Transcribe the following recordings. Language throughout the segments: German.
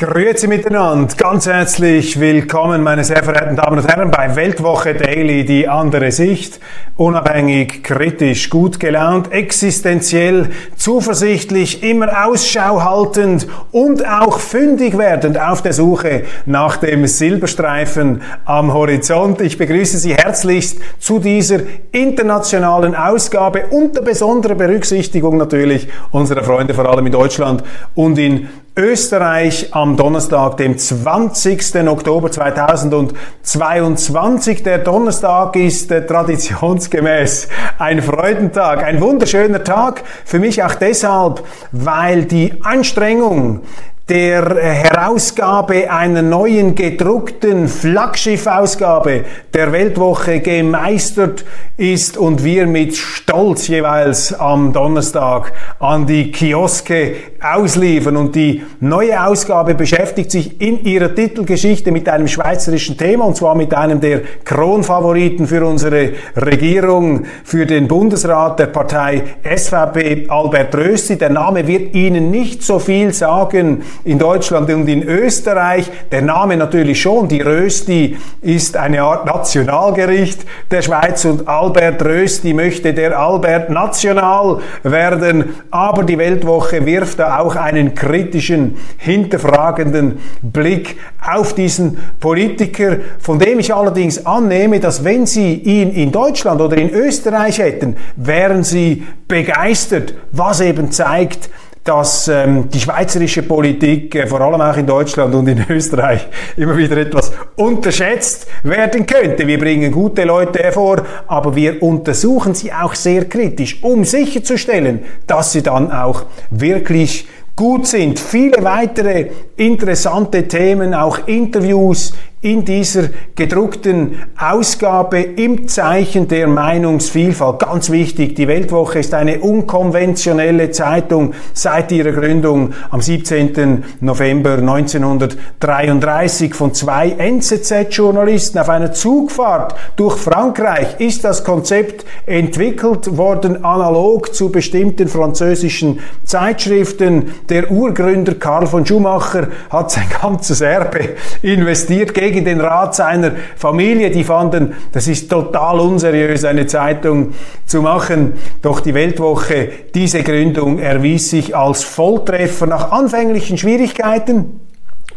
Grüezi miteinander, ganz herzlich willkommen, meine sehr verehrten Damen und Herren, bei Weltwoche Daily, die andere Sicht. Unabhängig, kritisch, gut gelaunt, existenziell, zuversichtlich, immer Ausschau haltend und auch fündig werdend auf der Suche nach dem Silberstreifen am Horizont. Ich begrüße Sie herzlichst zu dieser internationalen Ausgabe unter besonderer Berücksichtigung natürlich unserer Freunde vor allem in Deutschland und in Österreich am Donnerstag, dem 20. Oktober 2022. Der Donnerstag ist äh, traditionsgemäß ein Freudentag, ein wunderschöner Tag. Für mich auch deshalb, weil die Anstrengung, der Herausgabe einer neuen gedruckten Flaggschiffausgabe der Weltwoche gemeistert ist und wir mit Stolz jeweils am Donnerstag an die Kioske ausliefern. Und die neue Ausgabe beschäftigt sich in ihrer Titelgeschichte mit einem schweizerischen Thema und zwar mit einem der Kronfavoriten für unsere Regierung, für den Bundesrat der Partei SVP, Albert Rösti. Der Name wird Ihnen nicht so viel sagen in Deutschland und in Österreich. Der Name natürlich schon. Die Rösti ist eine Art Nationalgericht der Schweiz und Albert Rösti möchte der Albert National werden. Aber die Weltwoche wirft da auch einen kritischen, hinterfragenden Blick auf diesen Politiker, von dem ich allerdings annehme, dass wenn Sie ihn in Deutschland oder in Österreich hätten, wären Sie begeistert, was eben zeigt, dass ähm, die schweizerische Politik, äh, vor allem auch in Deutschland und in Österreich, immer wieder etwas unterschätzt werden könnte. Wir bringen gute Leute hervor, aber wir untersuchen sie auch sehr kritisch, um sicherzustellen, dass sie dann auch wirklich gut sind. Viele weitere interessante Themen, auch Interviews in dieser gedruckten Ausgabe im Zeichen der Meinungsvielfalt. Ganz wichtig, die Weltwoche ist eine unkonventionelle Zeitung seit ihrer Gründung am 17. November 1933 von zwei NZZ-Journalisten auf einer Zugfahrt durch Frankreich ist das Konzept entwickelt worden, analog zu bestimmten französischen Zeitschriften. Der Urgründer Karl von Schumacher hat sein ganzes Erbe investiert gegen den Rat seiner Familie. Die fanden, das ist total unseriös, eine Zeitung zu machen. Doch die Weltwoche, diese Gründung erwies sich als Volltreffer nach anfänglichen Schwierigkeiten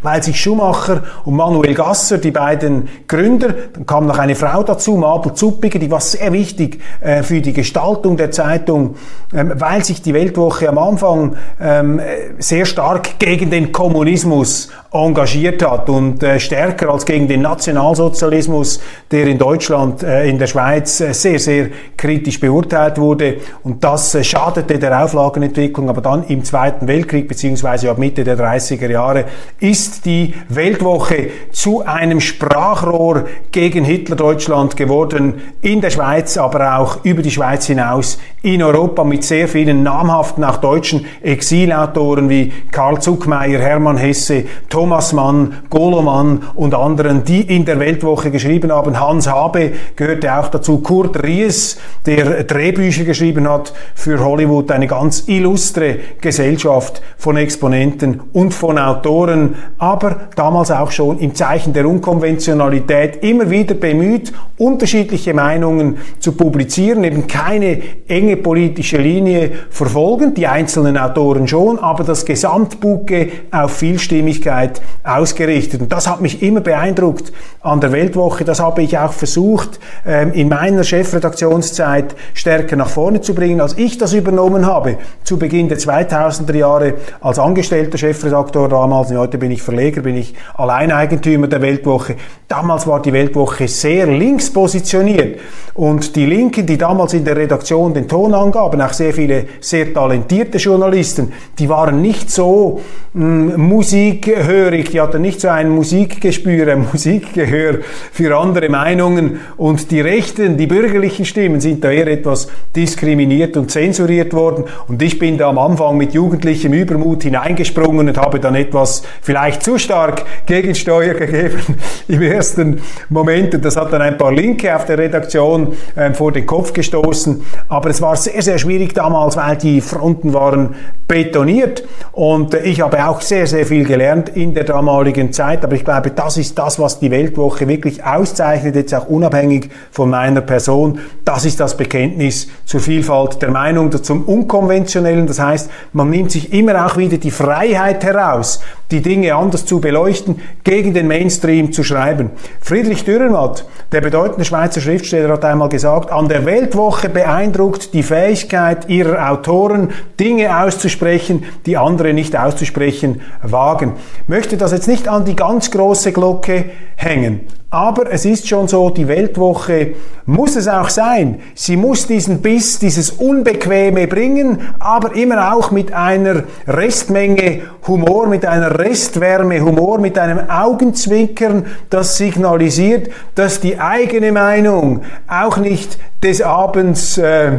weil sich Schumacher und Manuel Gasser, die beiden Gründer, dann kam noch eine Frau dazu, Mabel Zuppiger, die war sehr wichtig äh, für die Gestaltung der Zeitung, ähm, weil sich die Weltwoche am Anfang ähm, sehr stark gegen den Kommunismus engagiert hat und äh, stärker als gegen den Nationalsozialismus, der in Deutschland, äh, in der Schweiz äh, sehr, sehr kritisch beurteilt wurde. Und das äh, schadete der Auflagenentwicklung. Aber dann im Zweiten Weltkrieg, beziehungsweise ab Mitte der 30er Jahre, ist die Weltwoche zu einem Sprachrohr gegen Hitler-Deutschland geworden, in der Schweiz, aber auch über die Schweiz hinaus, in Europa mit sehr vielen namhaften, auch deutschen Exilautoren wie Karl Zuckmeier, Hermann Hesse, Thomas Mann, Golo Mann und anderen, die in der Weltwoche geschrieben haben. Hans Habe gehörte auch dazu. Kurt Ries, der Drehbücher geschrieben hat für Hollywood, eine ganz illustre Gesellschaft von Exponenten und von Autoren, aber damals auch schon im Zeichen der Unkonventionalität immer wieder bemüht, unterschiedliche Meinungen zu publizieren, eben keine enge politische Linie verfolgen, die einzelnen Autoren schon, aber das Gesamtbuke auf Vielstimmigkeit ausgerichtet. Und das hat mich immer beeindruckt an der Weltwoche. Das habe ich auch versucht, ähm, in meiner Chefredaktionszeit stärker nach vorne zu bringen, als ich das übernommen habe. Zu Beginn der 2000er Jahre als angestellter Chefredaktor damals, und heute bin ich Verleger bin ich Alleineigentümer der Weltwoche. Damals war die Weltwoche sehr links positioniert. Und die Linken, die damals in der Redaktion den Ton angaben, auch sehr viele sehr talentierte Journalisten, die waren nicht so mh, hm, musikhörig, die hatten nicht so ein Musikgespür, ein Musikgehör für andere Meinungen. Und die Rechten, die bürgerlichen Stimmen sind da eher etwas diskriminiert und zensuriert worden. Und ich bin da am Anfang mit jugendlichem Übermut hineingesprungen und habe dann etwas vielleicht zu stark Gegensteuer gegeben im ersten Moment und das hat dann ein paar Linke auf der Redaktion äh, vor den Kopf gestoßen, aber es war sehr, sehr schwierig damals, weil die Fronten waren betoniert und äh, ich habe auch sehr, sehr viel gelernt in der damaligen Zeit, aber ich glaube, das ist das, was die Weltwoche wirklich auszeichnet, jetzt auch unabhängig von meiner Person. Das ist das Bekenntnis zur Vielfalt der Meinung, zum Unkonventionellen. Das heißt, man nimmt sich immer auch wieder die Freiheit heraus, die Dinge anders zu beleuchten, gegen den Mainstream zu schreiben. Friedrich Dürrenmatt, der bedeutende Schweizer Schriftsteller, hat einmal gesagt, an der Weltwoche beeindruckt die Fähigkeit ihrer Autoren, Dinge auszusprechen, die andere nicht auszusprechen wagen. Möchte das jetzt nicht an die ganz große Glocke hängen, aber es ist schon so, die Weltwoche muss es auch sein. Sie muss diesen Biss, dieses Unbequeme bringen, aber immer auch mit einer Restmenge Humor, mit einer Restwärme Humor, mit einem Augenzwinkern, das signalisiert, dass die eigene Meinung auch nicht des Abends äh,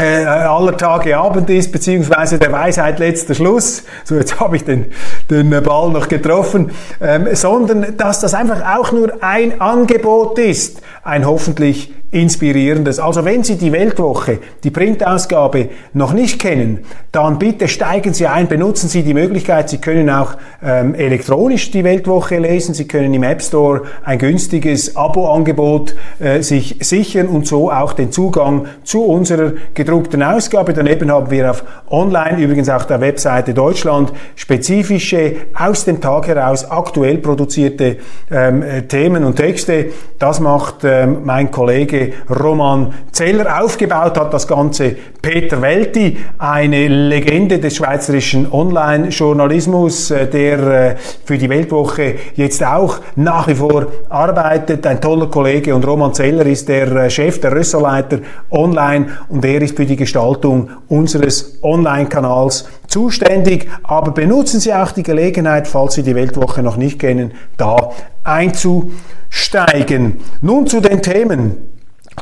äh, aller Tage Abend ist, beziehungsweise der Weisheit letzter Schluss. So, jetzt habe ich den, den Ball noch getroffen. Ähm, sondern, dass das einfach auch nur ein Angebot ist. Ein hoffentlich Inspirierendes. Also wenn Sie die Weltwoche, die Printausgabe noch nicht kennen, dann bitte steigen Sie ein, benutzen Sie die Möglichkeit, Sie können auch ähm, elektronisch die Weltwoche lesen, Sie können im App Store ein günstiges Abo-Angebot äh, sich sichern und so auch den Zugang zu unserer gedruckten Ausgabe. Daneben haben wir auf Online, übrigens auch der Webseite Deutschland, spezifische, aus dem Tag heraus aktuell produzierte ähm, äh, Themen und Texte. Das macht ähm, mein Kollege Roman Zeller aufgebaut hat, das Ganze Peter Welti, eine Legende des schweizerischen Online-Journalismus, äh, der äh, für die Weltwoche jetzt auch nach wie vor arbeitet. Ein toller Kollege und Roman Zeller ist der äh, Chef, der Ressortleiter online und er ist für die Gestaltung unseres Online-Kanals zuständig. Aber benutzen Sie auch die Gelegenheit, falls Sie die Weltwoche noch nicht kennen, da einzusteigen. Nun zu den Themen.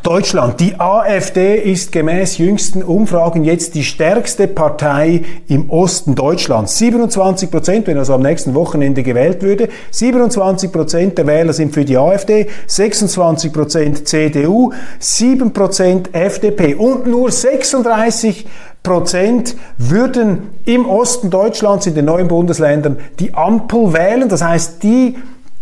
Deutschland. Die AfD ist gemäß jüngsten Umfragen jetzt die stärkste Partei im Osten Deutschlands. 27 Prozent, wenn also am nächsten Wochenende gewählt würde, 27 Prozent der Wähler sind für die AfD, 26 Prozent CDU, 7 Prozent FDP und nur 36 Prozent würden im Osten Deutschlands, in den neuen Bundesländern, die Ampel wählen. Das heißt, die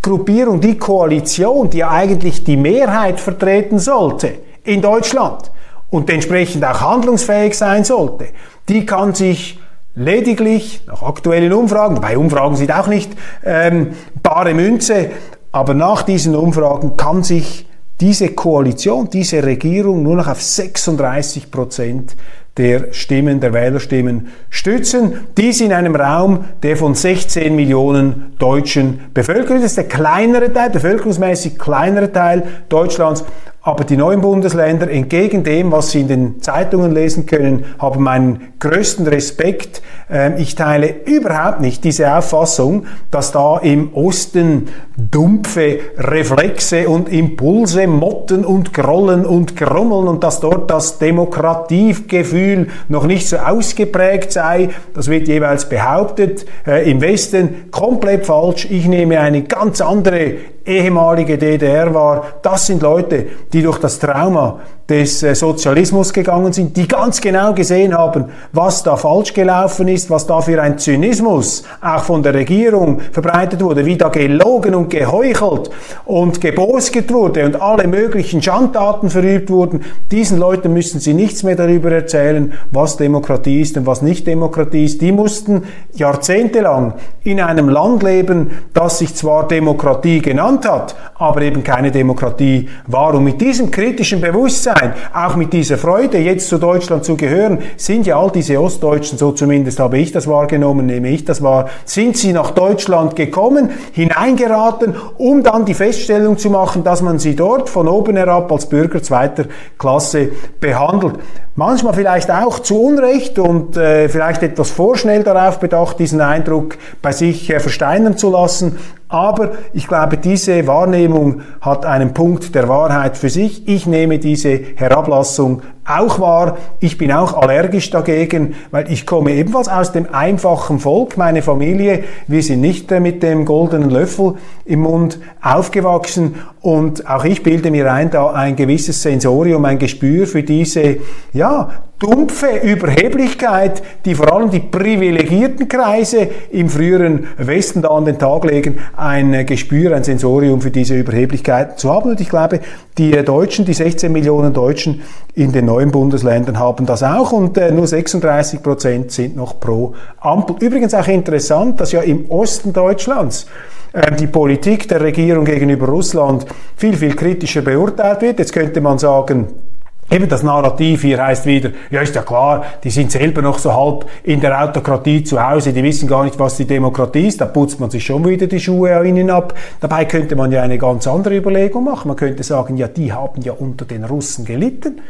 Gruppierung, die Koalition, die ja eigentlich die Mehrheit vertreten sollte in Deutschland und entsprechend auch handlungsfähig sein sollte, die kann sich lediglich nach aktuellen Umfragen, bei Umfragen sind auch nicht ähm, bare Münze, aber nach diesen Umfragen kann sich diese Koalition, diese Regierung nur noch auf 36 Prozent der Stimmen, der Wählerstimmen stützen. Dies in einem Raum, der von 16 Millionen Deutschen bevölkert ist. Das ist der kleinere Teil, bevölkerungsmäßig kleinere Teil Deutschlands. Aber die neuen Bundesländer, entgegen dem, was Sie in den Zeitungen lesen können, haben meinen größten Respekt. Ähm, ich teile überhaupt nicht diese Auffassung, dass da im Osten dumpfe Reflexe und Impulse motten und grollen und grummeln und dass dort das Demokratiegefühl noch nicht so ausgeprägt sei. Das wird jeweils behauptet. Äh, Im Westen komplett falsch. Ich nehme eine ganz andere ehemalige DDR war. Das sind Leute, die durch das Trauma des äh, Sozialismus gegangen sind, die ganz genau gesehen haben, was da falsch gelaufen ist, was da für ein Zynismus auch von der Regierung verbreitet wurde, wie da gelogen und geheuchelt und gebosget wurde und alle möglichen Schandtaten verübt wurden. Diesen Leuten müssen sie nichts mehr darüber erzählen, was Demokratie ist und was nicht Demokratie ist. Die mussten jahrzehntelang in einem Land leben, das sich zwar Demokratie genannt hat, aber eben keine Demokratie war. Und mit diesem kritischen Bewusstsein, auch mit dieser Freude, jetzt zu Deutschland zu gehören, sind ja all diese Ostdeutschen, so zumindest habe ich das wahrgenommen, nehme ich das wahr, sind sie nach Deutschland gekommen, hineingeraten, um dann die Feststellung zu machen, dass man sie dort von oben herab als Bürger zweiter Klasse behandelt. Manchmal vielleicht auch zu Unrecht und äh, vielleicht etwas vorschnell darauf bedacht, diesen Eindruck bei sich äh, versteinern zu lassen. Aber ich glaube, diese Wahrnehmung hat einen Punkt der Wahrheit für sich. Ich nehme diese Herablassung auch wahr. Ich bin auch allergisch dagegen, weil ich komme ebenfalls aus dem einfachen Volk. Meine Familie, wir sind nicht mit dem goldenen Löffel im Mund aufgewachsen und auch ich bilde mir ein, da ein gewisses Sensorium, ein Gespür für diese, ja, dumpfe Überheblichkeit, die vor allem die privilegierten Kreise im früheren Westen da an den Tag legen, ein Gespür, ein Sensorium für diese Überheblichkeit zu haben. Und ich glaube, die Deutschen, die 16 Millionen Deutschen in den neuen Bundesländern haben das auch und äh, nur 36 Prozent sind noch pro Ampel. Übrigens auch interessant, dass ja im Osten Deutschlands äh, die Politik der Regierung gegenüber Russland viel, viel kritischer beurteilt wird. Jetzt könnte man sagen, Eben das Narrativ hier heißt wieder, ja ist ja klar, die sind selber noch so halb in der Autokratie zu Hause, die wissen gar nicht, was die Demokratie ist, da putzt man sich schon wieder die Schuhe an ihnen ab. Dabei könnte man ja eine ganz andere Überlegung machen. Man könnte sagen, ja, die haben ja unter den Russen gelitten.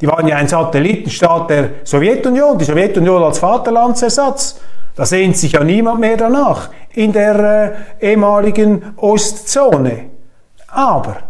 Die waren ja ein Satellitenstaat der Sowjetunion, die Sowjetunion als Vaterlandsersatz. Da sehnt sich ja niemand mehr danach in der äh, ehemaligen Ostzone. Aber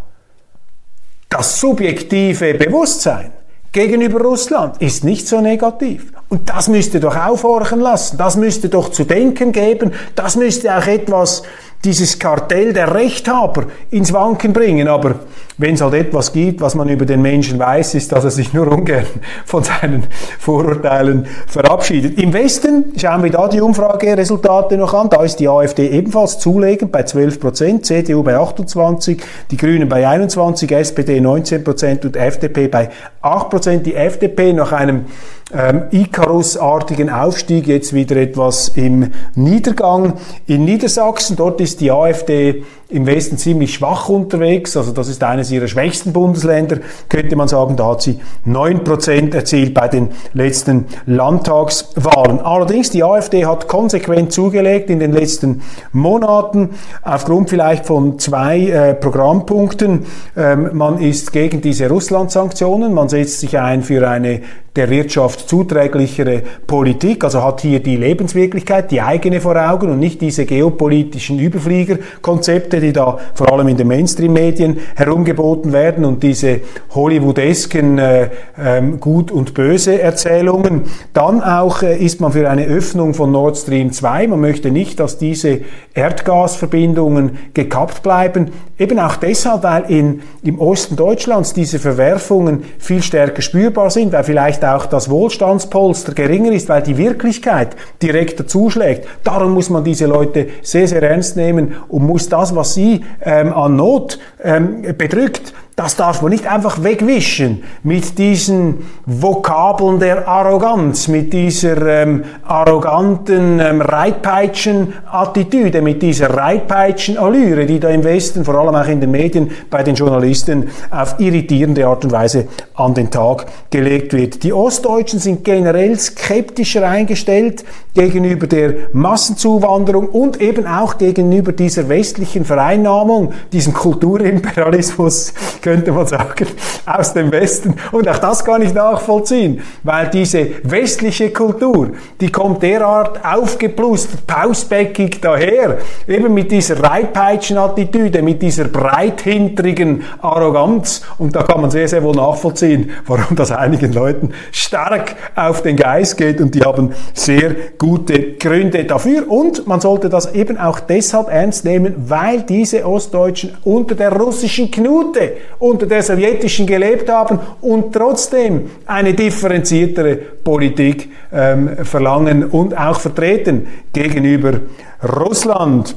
das subjektive Bewusstsein gegenüber Russland ist nicht so negativ. Und das müsste doch aufhorchen lassen, das müsste doch zu denken geben, das müsste auch etwas dieses Kartell der Rechthaber ins Wanken bringen. Aber wenn es halt etwas gibt, was man über den Menschen weiß, ist, dass er sich nur ungern von seinen Vorurteilen verabschiedet. Im Westen schauen wir da die Umfrageresultate noch an. Da ist die AfD ebenfalls zulegend bei 12 Prozent, CDU bei 28, die Grünen bei 21, SPD 19 Prozent und FDP bei 8 Prozent. Die FDP nach einem ähm, Icarus-artigen Aufstieg jetzt wieder etwas im Niedergang. In Niedersachsen, dort ist die AfD im Westen ziemlich schwach unterwegs. Also das ist eines ihrer schwächsten Bundesländer, könnte man sagen. Da hat sie neun Prozent erzielt bei den letzten Landtagswahlen. Allerdings, die AfD hat konsequent zugelegt in den letzten Monaten, aufgrund vielleicht von zwei äh, Programmpunkten. Ähm, man ist gegen diese Russland-Sanktionen, man setzt sich ein für eine der Wirtschaft zuträglichere Politik, also hat hier die Lebenswirklichkeit, die eigene vor Augen und nicht diese geopolitischen Überfliegerkonzepte, die da vor allem in den Mainstream-Medien herumgeboten werden und diese Hollywoodesken äh, ähm, Gut- und Böse-Erzählungen. Dann auch äh, ist man für eine Öffnung von Nord Stream 2. Man möchte nicht, dass diese Erdgasverbindungen gekappt bleiben. Eben auch deshalb, weil in, im Osten Deutschlands diese Verwerfungen viel stärker spürbar sind, weil vielleicht auch das Wohlstandspolster geringer ist, weil die Wirklichkeit direkt dazuschlägt. Darum muss man diese Leute sehr, sehr ernst nehmen und muss das, was sie ähm, an Not ähm, bedrückt, das darf man nicht einfach wegwischen mit diesen Vokabeln der Arroganz, mit dieser ähm, arroganten ähm, Reitpeitschen-Attitüde, mit dieser Reitpeitschen-Allüre, die da im Westen, vor allem auch in den Medien, bei den Journalisten auf irritierende Art und Weise an den Tag gelegt wird. Die Ostdeutschen sind generell skeptischer eingestellt gegenüber der Massenzuwanderung und eben auch gegenüber dieser westlichen Vereinnahmung, diesem Kulturimperialismus, könnte man sagen, aus dem Westen. Und auch das kann ich nachvollziehen, weil diese westliche Kultur, die kommt derart aufgeplustert, pausbäckig daher, eben mit dieser Reitpeitschen-Attitüde, mit dieser breithinterigen Arroganz. Und da kann man sehr, sehr wohl nachvollziehen, warum das einigen Leuten stark auf den Geist geht und die haben sehr gute Gründe dafür. Und man sollte das eben auch deshalb ernst nehmen, weil diese Ostdeutschen unter der russischen Knute unter der sowjetischen gelebt haben und trotzdem eine differenziertere Politik ähm, verlangen und auch vertreten gegenüber Russland.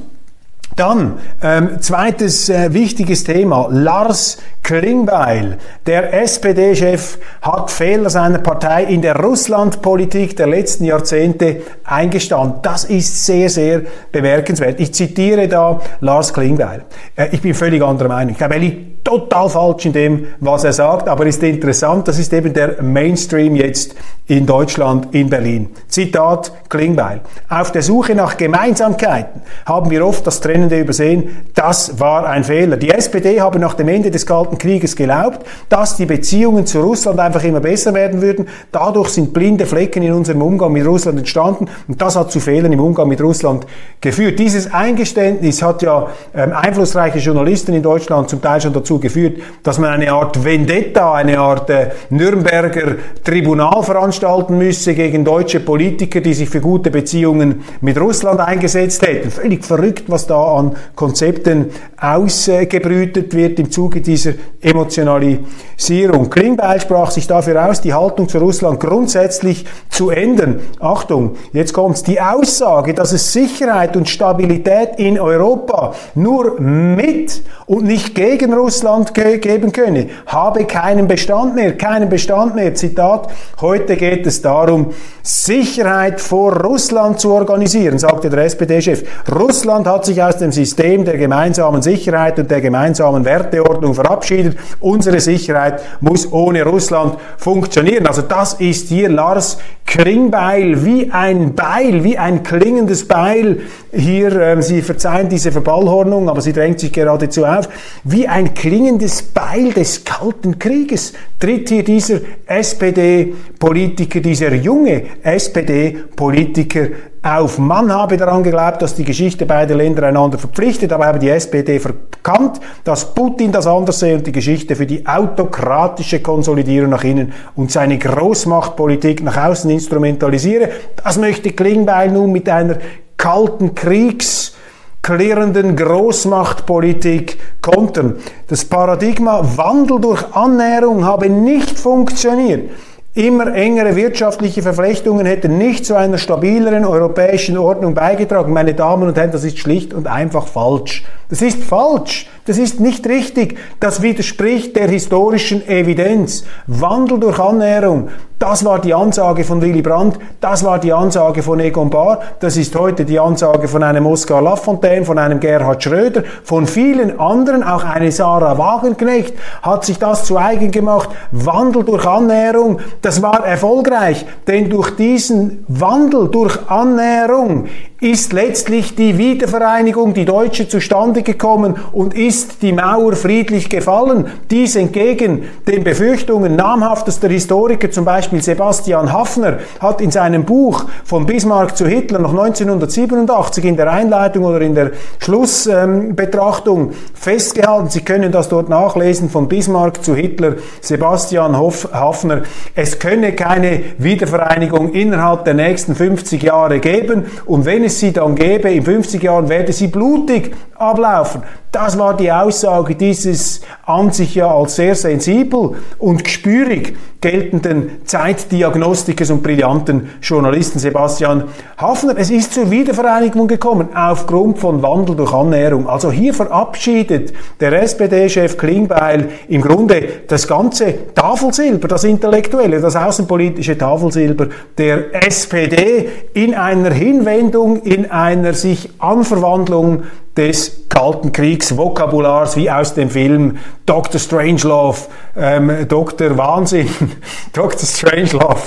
Dann, ähm, zweites äh, wichtiges Thema, Lars Klingbeil, der SPD-Chef, hat Fehler seiner Partei in der Russlandpolitik der letzten Jahrzehnte eingestanden. Das ist sehr, sehr bemerkenswert. Ich zitiere da Lars Klingbeil. Äh, ich bin völlig anderer Meinung. Ich glaube, er liegt total falsch in dem, was er sagt, aber ist interessant. Das ist eben der Mainstream jetzt in Deutschland, in Berlin. Zitat Klingbeil. Auf der Suche nach Gemeinsamkeiten haben wir oft das Trennende übersehen. Das war ein Fehler. Die SPD habe nach dem Ende des Kalten Krieges geglaubt, dass die Beziehungen zu Russland einfach immer besser werden würden. Dadurch sind blinde Flecken in unserem Umgang mit Russland entstanden und das hat zu Fehlern im Umgang mit Russland geführt. Dieses Eingeständnis hat ja ähm, einflussreiche Journalisten in Deutschland zum Teil schon dazu geführt, dass man eine Art Vendetta, eine Art äh, Nürnberger Tribunal veranstalten müsse gegen deutsche Politiker, die sich für gute Beziehungen mit Russland eingesetzt hätten. Völlig verrückt, was da an Konzepten ausgebrütet wird im Zuge dieser Emotionalisierung. Klingbeil sprach sich dafür aus, die Haltung zu Russland grundsätzlich zu ändern. Achtung, jetzt kommt's. Die Aussage, dass es Sicherheit und Stabilität in Europa nur mit und nicht gegen Russland ge geben könne, habe keinen Bestand mehr, keinen Bestand mehr. Zitat, heute geht es darum, Sicherheit vor Russland zu organisieren, sagte der SPD-Chef. Russland hat sich aus dem System der gemeinsamen Sicherheit und der gemeinsamen Werteordnung verabschiedet. Unsere Sicherheit muss ohne Russland funktionieren. Also das ist hier Lars Klingbeil, wie ein Beil, wie ein klingendes Beil. Hier, äh, Sie verzeihen diese Verballhornung, aber sie drängt sich geradezu auf. Wie ein klingendes Beil des Kalten Krieges tritt hier dieser SPD-Politiker, dieser junge SPD-Politiker auf. Man habe daran geglaubt, dass die Geschichte beider Länder einander verpflichtet, aber habe die SPD verkannt, dass Putin das anders sehe und die Geschichte für die autokratische Konsolidierung nach innen und seine Großmachtpolitik nach außen instrumentalisiere. Das möchte Klingbeil nun mit einer kalten Kriegs klärenden Großmachtpolitik kontern. Das Paradigma Wandel durch Annäherung habe nicht funktioniert. Immer engere wirtschaftliche Verflechtungen hätten nicht zu einer stabileren europäischen Ordnung beigetragen. Meine Damen und Herren, das ist schlicht und einfach falsch. Das ist falsch. Das ist nicht richtig. Das widerspricht der historischen Evidenz. Wandel durch Annäherung. Das war die Ansage von Willy Brandt. Das war die Ansage von Egon Bahr. Das ist heute die Ansage von einem Oskar Lafontaine, von einem Gerhard Schröder, von vielen anderen. Auch eine Sarah Wagenknecht hat sich das zu eigen gemacht. Wandel durch Annäherung. Das war erfolgreich. Denn durch diesen Wandel durch Annäherung ist letztlich die Wiedervereinigung, die Deutsche, zustande gekommen und ist die Mauer friedlich gefallen. Dies entgegen den Befürchtungen namhaftester Historiker, zum Beispiel Sebastian Hafner, hat in seinem Buch von Bismarck zu Hitler noch 1987 in der Einleitung oder in der Schlussbetrachtung ähm, festgehalten. Sie können das dort nachlesen von Bismarck zu Hitler, Sebastian Hoff, Hafner. Es könne keine Wiedervereinigung innerhalb der nächsten 50 Jahre geben und wenn es es sie dann gäbe, in 50 Jahren werde sie blutig ablaufen. Das war die Aussage dieses an sich ja als sehr sensibel und gespürig geltenden Zeitdiagnostikers und brillanten Journalisten Sebastian Hafner. Es ist zur Wiedervereinigung gekommen aufgrund von Wandel durch Annäherung. Also hier verabschiedet der SPD-Chef Klingbeil im Grunde das ganze Tafelsilber, das intellektuelle, das außenpolitische Tafelsilber der SPD in einer Hinwendung, in einer sich Anverwandlung des Kalten Kriegs-Vokabulars wie aus dem Film Dr. Strangelove, ähm, Dr. Wahnsinn, Dr. Strangelove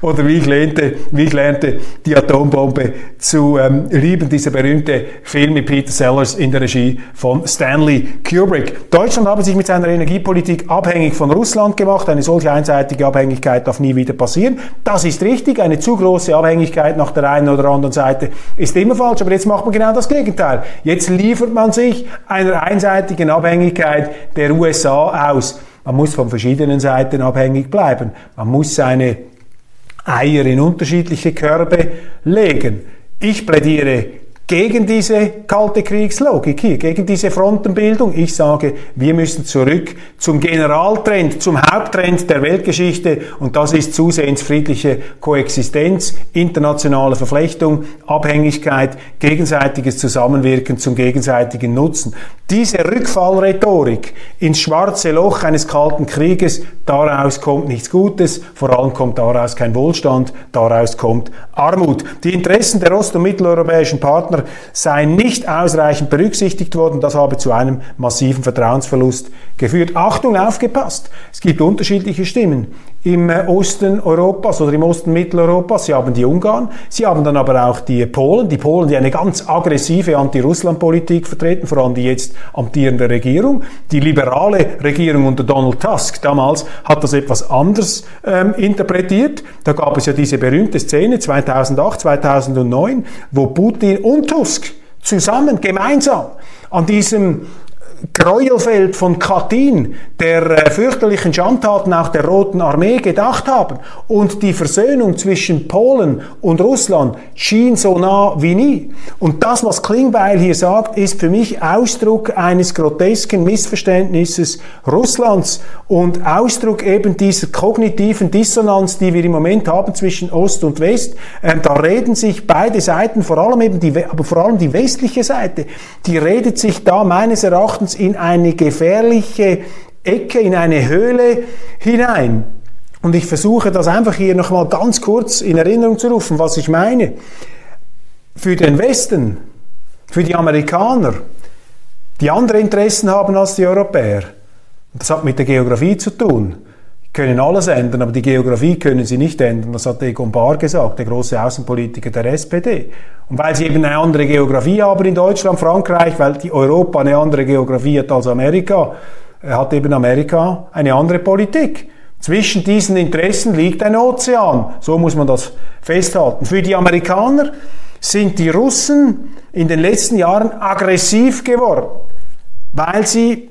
oder wie ich, lernte, wie ich lernte, die Atombombe zu ähm, lieben, dieser berühmte Film mit Peter Sellers in der Regie von Stanley Kubrick. Deutschland habe sich mit seiner Energiepolitik abhängig von Russland gemacht. Eine solche einseitige Abhängigkeit darf nie wieder passieren. Das ist richtig. Eine zu große Abhängigkeit nach der einen oder anderen Seite ist immer falsch. Aber jetzt macht man genau das Gegenteil. Jetzt liefert man sich einer einseitigen Abhängigkeit der USA aus. Man muss von verschiedenen Seiten abhängig bleiben. Man muss seine Eier in unterschiedliche Körbe legen. Ich plädiere gegen diese kalte Kriegslogik hier, gegen diese Frontenbildung. Ich sage, wir müssen zurück zum Generaltrend, zum Haupttrend der Weltgeschichte und das ist zusehends friedliche Koexistenz, internationale Verflechtung, Abhängigkeit, gegenseitiges Zusammenwirken zum gegenseitigen Nutzen. Diese Rückfallrhetorik ins schwarze Loch eines kalten Krieges, daraus kommt nichts Gutes, vor allem kommt daraus kein Wohlstand, daraus kommt Armut. Die Interessen der ost- und mitteleuropäischen Partner seien nicht ausreichend berücksichtigt worden. Das habe zu einem massiven Vertrauensverlust geführt. Achtung, aufgepasst! Es gibt unterschiedliche Stimmen im Osten Europas oder im Osten Mitteleuropas. Sie haben die Ungarn, sie haben dann aber auch die Polen, die Polen, die eine ganz aggressive Anti-Russland-Politik vertreten, vor allem die jetzt amtierende Regierung. Die liberale Regierung unter Donald Tusk damals hat das etwas anders ähm, interpretiert. Da gab es ja diese berühmte Szene 2008, 2009, wo Putin und Tusk zusammen, gemeinsam an diesem Gräuelfeld von Katyn, der äh, fürchterlichen Schandtaten auch der Roten Armee gedacht haben. Und die Versöhnung zwischen Polen und Russland schien so nah wie nie. Und das, was Klingbeil hier sagt, ist für mich Ausdruck eines grotesken Missverständnisses Russlands und Ausdruck eben dieser kognitiven Dissonanz, die wir im Moment haben zwischen Ost und West. Ähm, da reden sich beide Seiten, vor allem eben die, aber vor allem die westliche Seite, die redet sich da meines Erachtens uns in eine gefährliche Ecke, in eine Höhle hinein. Und ich versuche das einfach hier nochmal ganz kurz in Erinnerung zu rufen, was ich meine. Für den Westen, für die Amerikaner, die andere Interessen haben als die Europäer. Das hat mit der Geografie zu tun können alles ändern, aber die Geografie können sie nicht ändern. Das hat Egon Bahr gesagt, der große Außenpolitiker der SPD. Und weil sie eben eine andere Geografie haben in Deutschland, Frankreich, weil die Europa eine andere Geografie hat als Amerika, hat eben Amerika eine andere Politik. Zwischen diesen Interessen liegt ein Ozean. So muss man das festhalten. Für die Amerikaner sind die Russen in den letzten Jahren aggressiv geworden, weil sie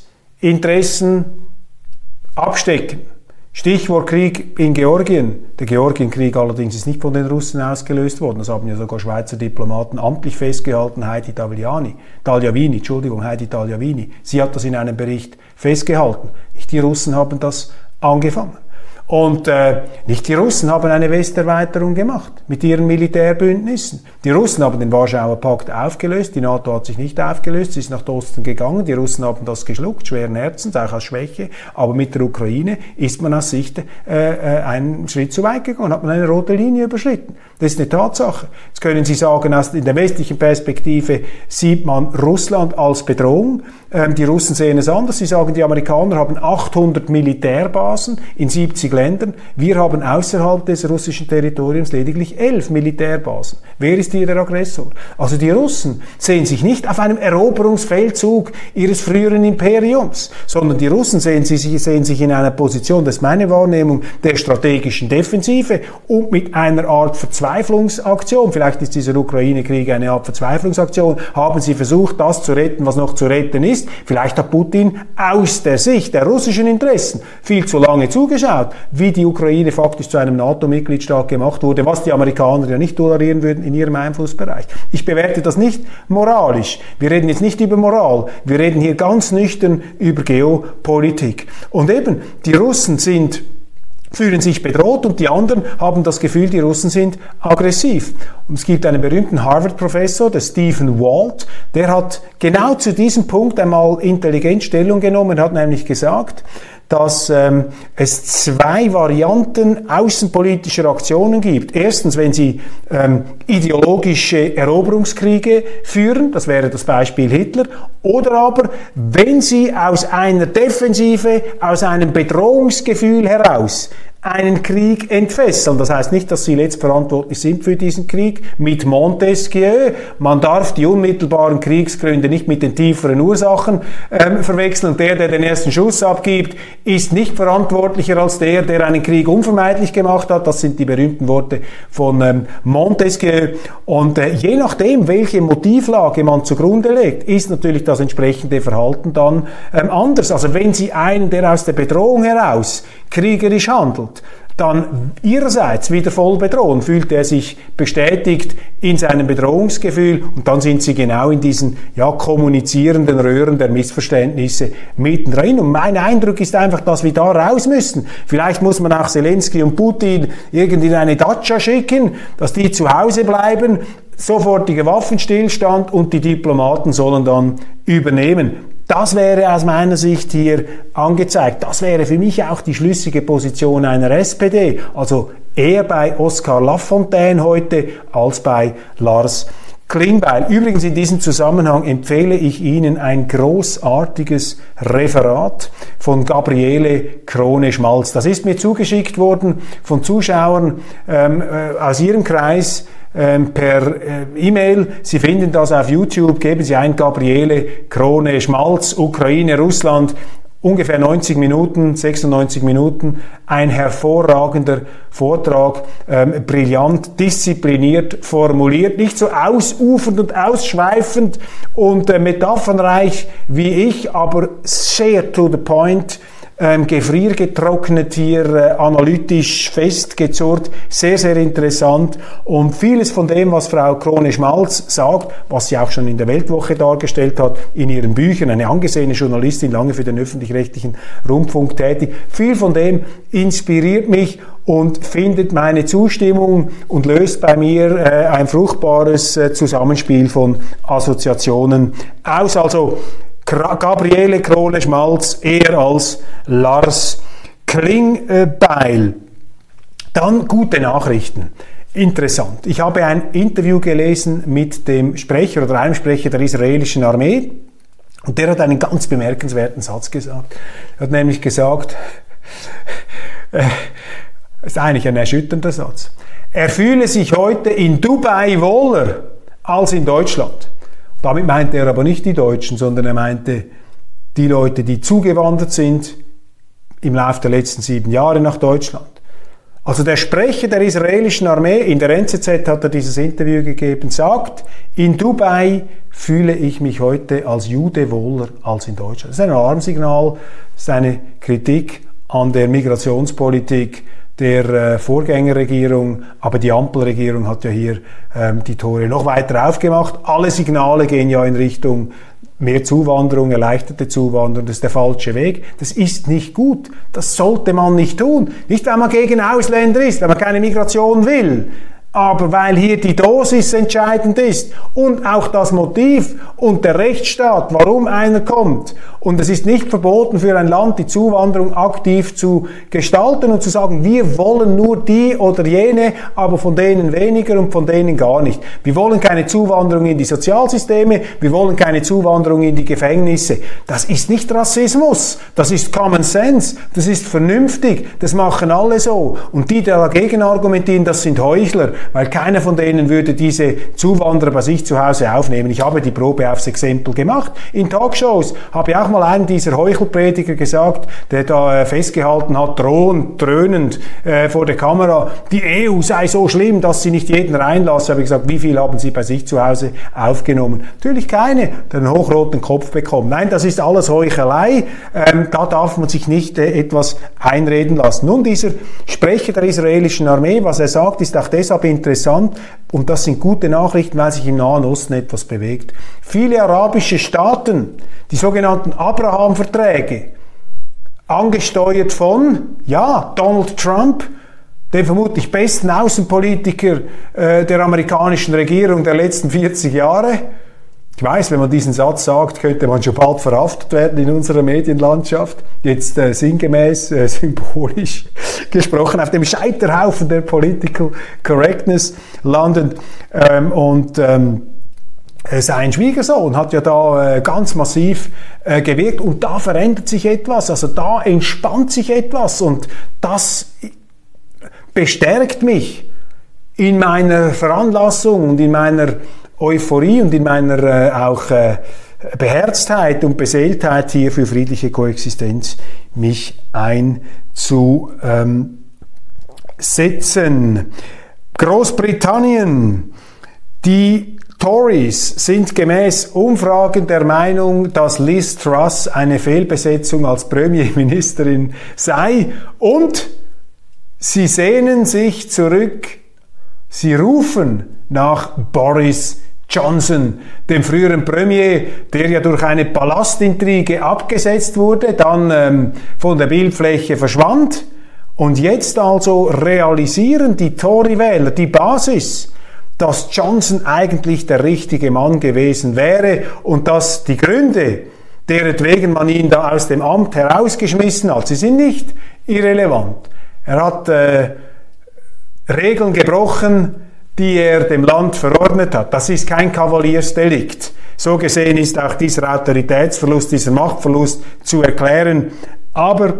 Interessen abstecken. Stichwort Krieg in Georgien. Der Georgienkrieg allerdings ist nicht von den Russen ausgelöst worden. Das haben ja sogar Schweizer Diplomaten amtlich festgehalten. Heidi Tagliani, Tagliavini, Entschuldigung, Heidi Tagliavini. Sie hat das in einem Bericht festgehalten. Die Russen haben das angefangen. Und äh, nicht die Russen haben eine Westerweiterung gemacht mit ihren Militärbündnissen. Die Russen haben den Warschauer Pakt aufgelöst, die NATO hat sich nicht aufgelöst, sie ist nach Osten gegangen, die Russen haben das geschluckt, schweren Herzens, auch aus Schwäche, aber mit der Ukraine ist man aus Sicht äh, äh, einen Schritt zu weit gegangen, hat man eine rote Linie überschritten. Das ist eine Tatsache. Jetzt können Sie sagen, in der westlichen Perspektive sieht man Russland als Bedrohung. Ähm, die Russen sehen es anders. Sie sagen, die Amerikaner haben 800 Militärbasen in 70 Ländern. Wir haben außerhalb des russischen Territoriums lediglich 11 Militärbasen. Wer ist hier der Aggressor? Also die Russen sehen sich nicht auf einem Eroberungsfeldzug ihres früheren Imperiums, sondern die Russen sehen sich, sehen sich in einer Position, das ist meine Wahrnehmung, der strategischen Defensive und mit einer Art Verzweiflungsaktion, vielleicht ist dieser Ukraine-Krieg eine Art Verzweiflungsaktion, haben sie versucht, das zu retten, was noch zu retten ist, vielleicht hat Putin aus der Sicht der russischen Interessen viel zu lange zugeschaut, wie die Ukraine faktisch zu einem NATO-Mitgliedstaat gemacht wurde, was die Amerikaner ja nicht tolerieren würden in ihrem Einflussbereich. Ich bewerte das nicht moralisch. Wir reden jetzt nicht über Moral. Wir reden hier ganz nüchtern über Geopolitik. Und eben, die Russen sind fühlen sich bedroht und die anderen haben das Gefühl, die Russen sind aggressiv. Und es gibt einen berühmten Harvard-Professor, der Stephen Walt, der hat genau zu diesem Punkt einmal intelligent Stellung genommen, hat nämlich gesagt, dass ähm, es zwei Varianten außenpolitischer Aktionen gibt. Erstens, wenn sie ähm, ideologische Eroberungskriege führen, das wäre das Beispiel Hitler, oder aber wenn sie aus einer Defensive, aus einem Bedrohungsgefühl heraus einen Krieg entfesseln. Das heißt nicht, dass sie letztverantwortlich sind für diesen Krieg. Mit Montesquieu, man darf die unmittelbaren Kriegsgründe nicht mit den tieferen Ursachen ähm, verwechseln. Der, der den ersten Schuss abgibt, ist nicht verantwortlicher als der, der einen Krieg unvermeidlich gemacht hat. Das sind die berühmten Worte von ähm, Montesquieu. Und äh, je nachdem, welche Motivlage man zugrunde legt, ist natürlich das entsprechende Verhalten dann ähm, anders. Also wenn Sie einen, der aus der Bedrohung heraus kriegerisch handelt, dann ihrerseits wieder voll bedrohen, fühlt er sich bestätigt in seinem Bedrohungsgefühl und dann sind sie genau in diesen ja, kommunizierenden Röhren der Missverständnisse mittendrin. Und mein Eindruck ist einfach, dass wir da raus müssen. Vielleicht muss man auch Zelensky und Putin irgendwie in eine Datscha schicken, dass die zu Hause bleiben, sofortiger Waffenstillstand und die Diplomaten sollen dann übernehmen. Das wäre aus meiner Sicht hier angezeigt. Das wäre für mich auch die schlüssige Position einer SPD. Also eher bei Oskar Lafontaine heute als bei Lars Klingbeil. Übrigens in diesem Zusammenhang empfehle ich Ihnen ein großartiges Referat von Gabriele Krone-Schmalz. Das ist mir zugeschickt worden von Zuschauern ähm, äh, aus Ihrem Kreis ähm, per äh, E-Mail. Sie finden das auf YouTube. Geben Sie ein Gabriele Krone Schmalz, Ukraine, Russland. Ungefähr 90 Minuten, 96 Minuten, ein hervorragender Vortrag, ähm, brillant, diszipliniert formuliert, nicht so ausufernd und ausschweifend und äh, metaphernreich wie ich, aber sehr to the point ähm, gefriergetrocknet hier äh, analytisch festgezurrt. Sehr, sehr interessant. Und vieles von dem, was Frau Krone-Schmalz sagt, was sie auch schon in der Weltwoche dargestellt hat, in ihren Büchern, eine angesehene Journalistin, lange für den öffentlich-rechtlichen Rundfunk tätig, viel von dem inspiriert mich und findet meine Zustimmung und löst bei mir äh, ein fruchtbares äh, Zusammenspiel von Assoziationen aus. Also Gabriele Krone-Schmalz eher als Lars Klingbeil. Dann gute Nachrichten. Interessant. Ich habe ein Interview gelesen mit dem Sprecher oder einem Sprecher der israelischen Armee und der hat einen ganz bemerkenswerten Satz gesagt. Er hat nämlich gesagt, äh, ist eigentlich ein erschütternder Satz. Er fühle sich heute in Dubai wohler als in Deutschland. Damit meinte er aber nicht die Deutschen, sondern er meinte die Leute, die zugewandert sind im Laufe der letzten sieben Jahre nach Deutschland. Also der Sprecher der israelischen Armee, in der NZZ hat er dieses Interview gegeben, sagt, in Dubai fühle ich mich heute als Jude wohler als in Deutschland. Das ist ein Alarmsignal, das ist eine Kritik an der Migrationspolitik der äh, Vorgängerregierung, aber die Ampelregierung hat ja hier ähm, die Tore noch weiter aufgemacht. Alle Signale gehen ja in Richtung mehr Zuwanderung, erleichterte Zuwanderung, das ist der falsche Weg. Das ist nicht gut. Das sollte man nicht tun. Nicht, weil man gegen Ausländer ist, weil man keine Migration will, aber weil hier die Dosis entscheidend ist und auch das Motiv und der Rechtsstaat, warum einer kommt. Und es ist nicht verboten für ein Land, die Zuwanderung aktiv zu gestalten und zu sagen, wir wollen nur die oder jene, aber von denen weniger und von denen gar nicht. Wir wollen keine Zuwanderung in die Sozialsysteme, wir wollen keine Zuwanderung in die Gefängnisse. Das ist nicht Rassismus, das ist Common Sense, das ist vernünftig, das machen alle so. Und die, die dagegen argumentieren, das sind Heuchler weil keiner von denen würde diese Zuwanderer bei sich zu Hause aufnehmen. Ich habe die Probe aufs Exempel gemacht. In Talkshows habe ich auch mal einen dieser Heuchelprediger gesagt, der da äh, festgehalten hat, drohend, dröhnend äh, vor der Kamera, die EU sei so schlimm, dass sie nicht jeden reinlasse. Habe ich gesagt, wie viel haben Sie bei sich zu Hause aufgenommen? Natürlich keine, den hochroten Kopf bekommen. Nein, das ist alles Heuchelei. Ähm, da darf man sich nicht äh, etwas einreden lassen. Nun, dieser Sprecher der israelischen Armee, was er sagt, ist auch deshalb interessant und das sind gute Nachrichten, weil sich im Nahen Osten etwas bewegt. Viele arabische Staaten, die sogenannten Abraham-Verträge, angesteuert von, ja, Donald Trump, dem vermutlich besten Außenpolitiker äh, der amerikanischen Regierung der letzten 40 Jahre, Ich weiß, wenn man diesen Satz sagt, könnte man schon bald verhaftet werden in unserer Medienlandschaft. Jetzt äh, sinngemäß, äh, symbolisch gesprochen, auf dem Scheiterhaufen der Political Correctness landen. Ähm, und ähm, äh, sein Schwiegersohn hat ja da äh, ganz massiv äh, gewirkt und da verändert sich etwas, also da entspannt sich etwas und das bestärkt mich in meiner Veranlassung und in meiner Euphorie und in meiner äh, auch äh, Beherztheit und Beseeltheit hier für friedliche Koexistenz mich einzusetzen. Großbritannien, die Tories sind gemäß Umfragen der Meinung, dass Liz Truss eine Fehlbesetzung als Premierministerin sei und sie sehnen sich zurück, sie rufen nach Boris Johnson, dem früheren Premier, der ja durch eine Palastintrige abgesetzt wurde, dann ähm, von der Bildfläche verschwand. Und jetzt also realisieren die Tory-Wähler, die Basis, dass Johnson eigentlich der richtige Mann gewesen wäre und dass die Gründe, deretwegen man ihn da aus dem Amt herausgeschmissen hat, sie sind nicht irrelevant. Er hat äh, Regeln gebrochen, die er dem Land verordnet hat. Das ist kein Kavaliersdelikt. So gesehen ist auch dieser Autoritätsverlust, dieser Machtverlust zu erklären. Aber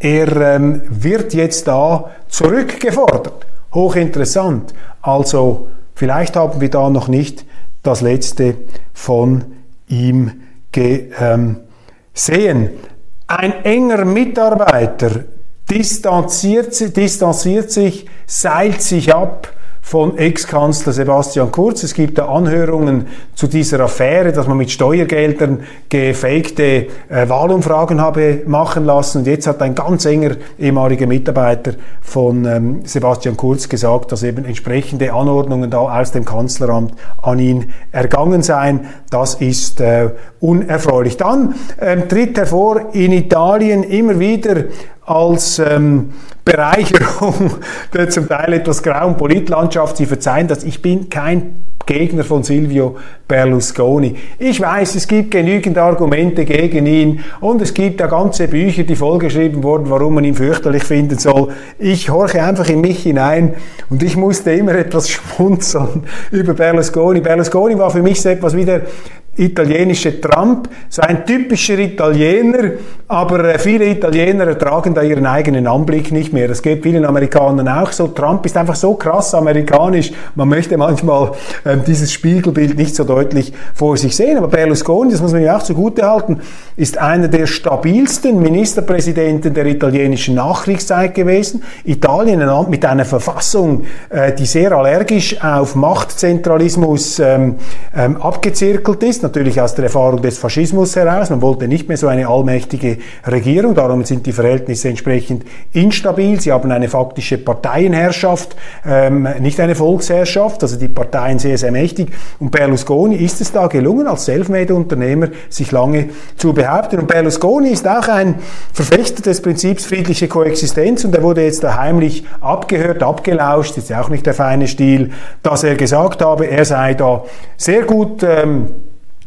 er ähm, wird jetzt da zurückgefordert. Hochinteressant. Also vielleicht haben wir da noch nicht das Letzte von ihm gesehen. Ein enger Mitarbeiter distanziert, distanziert sich, seilt sich ab von Ex-Kanzler Sebastian Kurz. Es gibt da Anhörungen zu dieser Affäre, dass man mit Steuergeldern gefakte äh, Wahlumfragen habe machen lassen. Und jetzt hat ein ganz enger ehemaliger Mitarbeiter von ähm, Sebastian Kurz gesagt, dass eben entsprechende Anordnungen da aus dem Kanzleramt an ihn ergangen seien. Das ist äh, unerfreulich. Dann ähm, tritt hervor in Italien immer wieder als ähm, Bereicherung der zum Teil etwas grauen Politlandschaft. Sie verzeihen das, ich bin kein Gegner von Silvio Berlusconi. Ich weiß, es gibt genügend Argumente gegen ihn und es gibt da ganze Bücher, die vollgeschrieben wurden, warum man ihn fürchterlich finden soll. Ich horche einfach in mich hinein und ich musste immer etwas schmunzeln über Berlusconi. Berlusconi war für mich so etwas wie der italienische Trump, so ein typischer Italiener, aber äh, viele Italiener ertragen da ihren eigenen Anblick nicht mehr. Das geht vielen Amerikanern auch so. Trump ist einfach so krass amerikanisch, man möchte manchmal äh, dieses Spiegelbild nicht so deutlich vor sich sehen. Aber Berlusconi, das muss man ja auch zugute halten, ist einer der stabilsten Ministerpräsidenten der italienischen Nachkriegszeit gewesen. Italien, ein Land mit einer Verfassung, äh, die sehr allergisch auf Machtzentralismus ähm, ähm, abgezirkelt ist natürlich aus der Erfahrung des Faschismus heraus. Man wollte nicht mehr so eine allmächtige Regierung, darum sind die Verhältnisse entsprechend instabil. Sie haben eine faktische Parteienherrschaft, ähm, nicht eine Volksherrschaft, also die Parteien sehr, sehr mächtig. Und Berlusconi ist es da gelungen, als Selfmade-Unternehmer sich lange zu behaupten. Und Berlusconi ist auch ein Verfechter des Prinzips friedliche Koexistenz und er wurde jetzt da heimlich abgehört, abgelauscht, ist ja auch nicht der feine Stil, dass er gesagt habe, er sei da sehr gut ähm,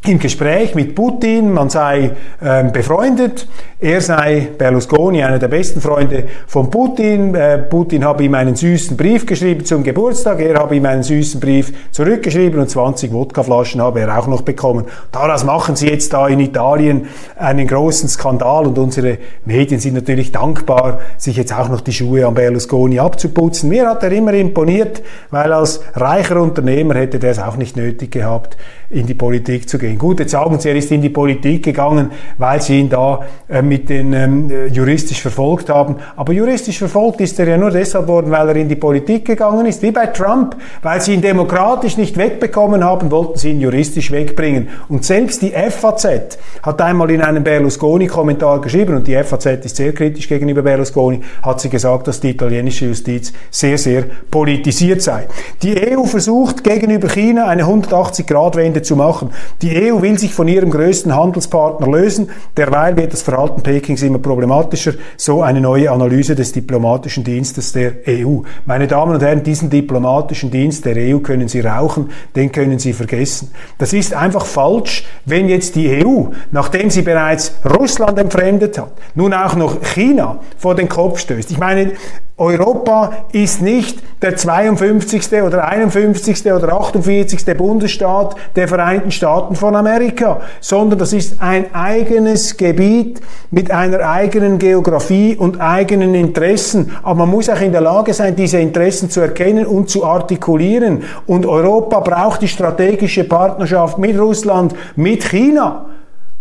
im Gespräch mit Putin, man sei ähm, befreundet, er sei Berlusconi einer der besten Freunde von Putin, äh, Putin habe ihm einen süßen Brief geschrieben zum Geburtstag, er habe ihm einen süßen Brief zurückgeschrieben und 20 Wodkaflaschen habe er auch noch bekommen. Daraus machen sie jetzt da in Italien einen großen Skandal und unsere Medien sind natürlich dankbar, sich jetzt auch noch die Schuhe an Berlusconi abzuputzen. Mir hat er immer imponiert, weil als reicher Unternehmer hätte der es auch nicht nötig gehabt, in die Politik zu gehen. Gut, jetzt sagen Sie, er ist in die Politik gegangen, weil Sie ihn da äh, mit den ähm, juristisch verfolgt haben. Aber juristisch verfolgt ist er ja nur deshalb worden, weil er in die Politik gegangen ist, wie bei Trump. Weil Sie ihn demokratisch nicht wegbekommen haben, wollten Sie ihn juristisch wegbringen. Und selbst die FAZ hat einmal in einem Berlusconi-Kommentar geschrieben, und die FAZ ist sehr kritisch gegenüber Berlusconi, hat sie gesagt, dass die italienische Justiz sehr, sehr politisiert sei. Die EU versucht gegenüber China eine 180-Grad-Wende zu machen. Die EU will sich von ihrem größten Handelspartner lösen. Derweil wird das Verhalten Staaten Pekings immer problematischer. So eine neue Analyse des diplomatischen Dienstes der EU. Meine Damen und Herren, diesen diplomatischen Dienst der EU können Sie rauchen, den können Sie vergessen. Das ist einfach falsch, wenn jetzt die EU, nachdem sie bereits Russland entfremdet hat, nun auch noch China vor den Kopf stößt. Ich meine, Europa ist nicht der 52. oder 51. oder 48. Bundesstaat der Vereinigten Staaten von Amerika, sondern das ist ein eigenes Gebiet mit einer eigenen Geografie und eigenen Interessen. Aber man muss auch in der Lage sein, diese Interessen zu erkennen und zu artikulieren. Und Europa braucht die strategische Partnerschaft mit Russland, mit China.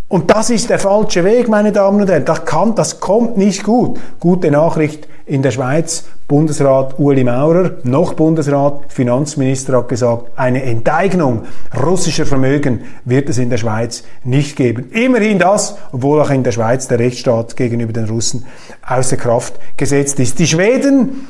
Und das ist der falsche Weg, meine Damen und Herren. Das, kann, das kommt nicht gut. Gute Nachricht in der Schweiz. Bundesrat Uli Maurer, noch Bundesrat, Finanzminister hat gesagt, eine Enteignung russischer Vermögen wird es in der Schweiz nicht geben. Immerhin das, obwohl auch in der Schweiz der Rechtsstaat gegenüber den Russen außer Kraft gesetzt ist. Die Schweden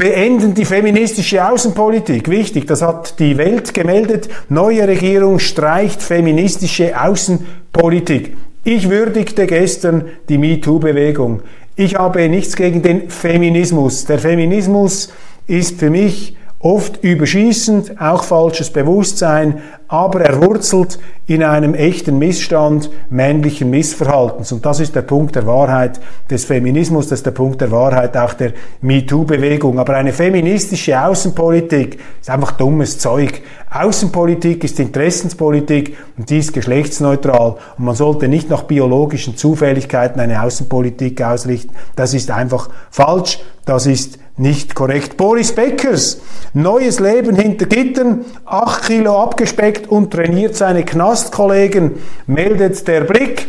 beenden die feministische Außenpolitik. Wichtig, das hat die Welt gemeldet. Neue Regierung streicht feministische Außenpolitik. Ich würdigte gestern die MeToo-Bewegung. Ich habe nichts gegen den Feminismus. Der Feminismus ist für mich oft überschießend, auch falsches Bewusstsein, aber er wurzelt in einem echten Missstand männlichen Missverhaltens. Und das ist der Punkt der Wahrheit des Feminismus, das ist der Punkt der Wahrheit auch der MeToo-Bewegung. Aber eine feministische Außenpolitik ist einfach dummes Zeug. Außenpolitik ist Interessenspolitik und die ist geschlechtsneutral. Und man sollte nicht nach biologischen Zufälligkeiten eine Außenpolitik ausrichten. Das ist einfach falsch. Das ist nicht korrekt. Boris Beckers, neues Leben hinter Gittern, acht Kilo abgespeckt und trainiert seine Knastkollegen, meldet der Blick.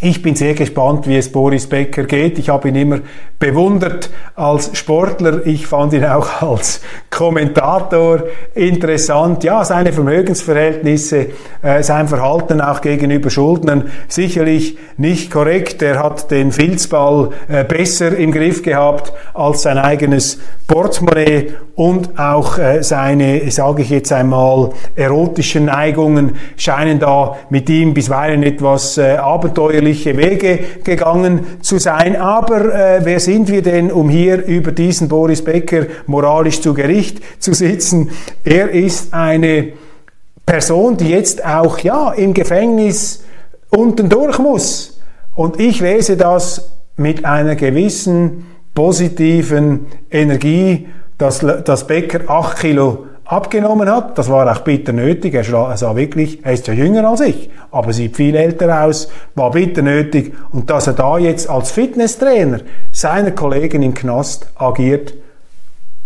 Ich bin sehr gespannt, wie es Boris Becker geht. Ich habe ihn immer bewundert als Sportler. Ich fand ihn auch als Kommentator interessant. Ja, seine Vermögensverhältnisse, äh, sein Verhalten auch gegenüber Schuldnern sicherlich nicht korrekt. Er hat den Filzball äh, besser im Griff gehabt als sein eigenes Portemonnaie und auch äh, seine, sage ich jetzt einmal, erotischen Neigungen scheinen da mit ihm bisweilen etwas äh, abenteuerliche Wege gegangen zu sein. Aber äh, wer sind wir denn, um hier über diesen Boris Becker moralisch zu Gericht zu sitzen? Er ist eine Person, die jetzt auch ja im Gefängnis unten durch muss. Und ich lese das mit einer gewissen positiven Energie, dass, dass Becker 8 Kilo abgenommen hat. Das war auch bitter nötig. Er sah wirklich, er ist ja jünger als ich, aber sieht viel älter aus, war bitter nötig. Und dass er da jetzt als Fitnesstrainer seiner Kollegen im Knast agiert,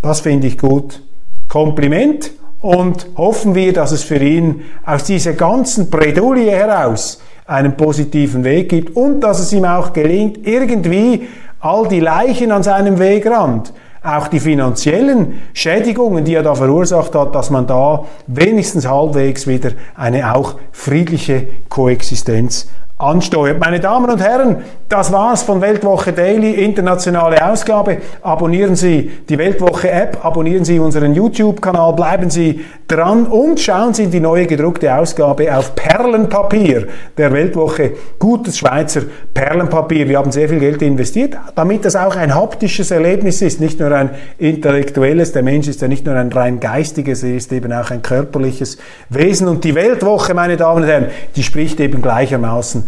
das finde ich gut. Kompliment und hoffen wir, dass es für ihn aus dieser ganzen Bredouille heraus einen positiven Weg gibt und dass es ihm auch gelingt, irgendwie all die Leichen an seinem Wegrand, auch die finanziellen Schädigungen, die er da verursacht hat, dass man da wenigstens halbwegs wieder eine auch friedliche Koexistenz ansteuert. Meine Damen und Herren, das war's von Weltwoche Daily, internationale Ausgabe. Abonnieren Sie die Weltwoche App, abonnieren Sie unseren YouTube-Kanal, bleiben Sie dran und schauen Sie in die neue gedruckte Ausgabe auf Perlenpapier der Weltwoche. Gutes Schweizer Perlenpapier. Wir haben sehr viel Geld investiert, damit das auch ein haptisches Erlebnis ist, nicht nur ein intellektuelles. Der Mensch ist ja nicht nur ein rein geistiges, er ist eben auch ein körperliches Wesen. Und die Weltwoche, meine Damen und Herren, die spricht eben gleichermaßen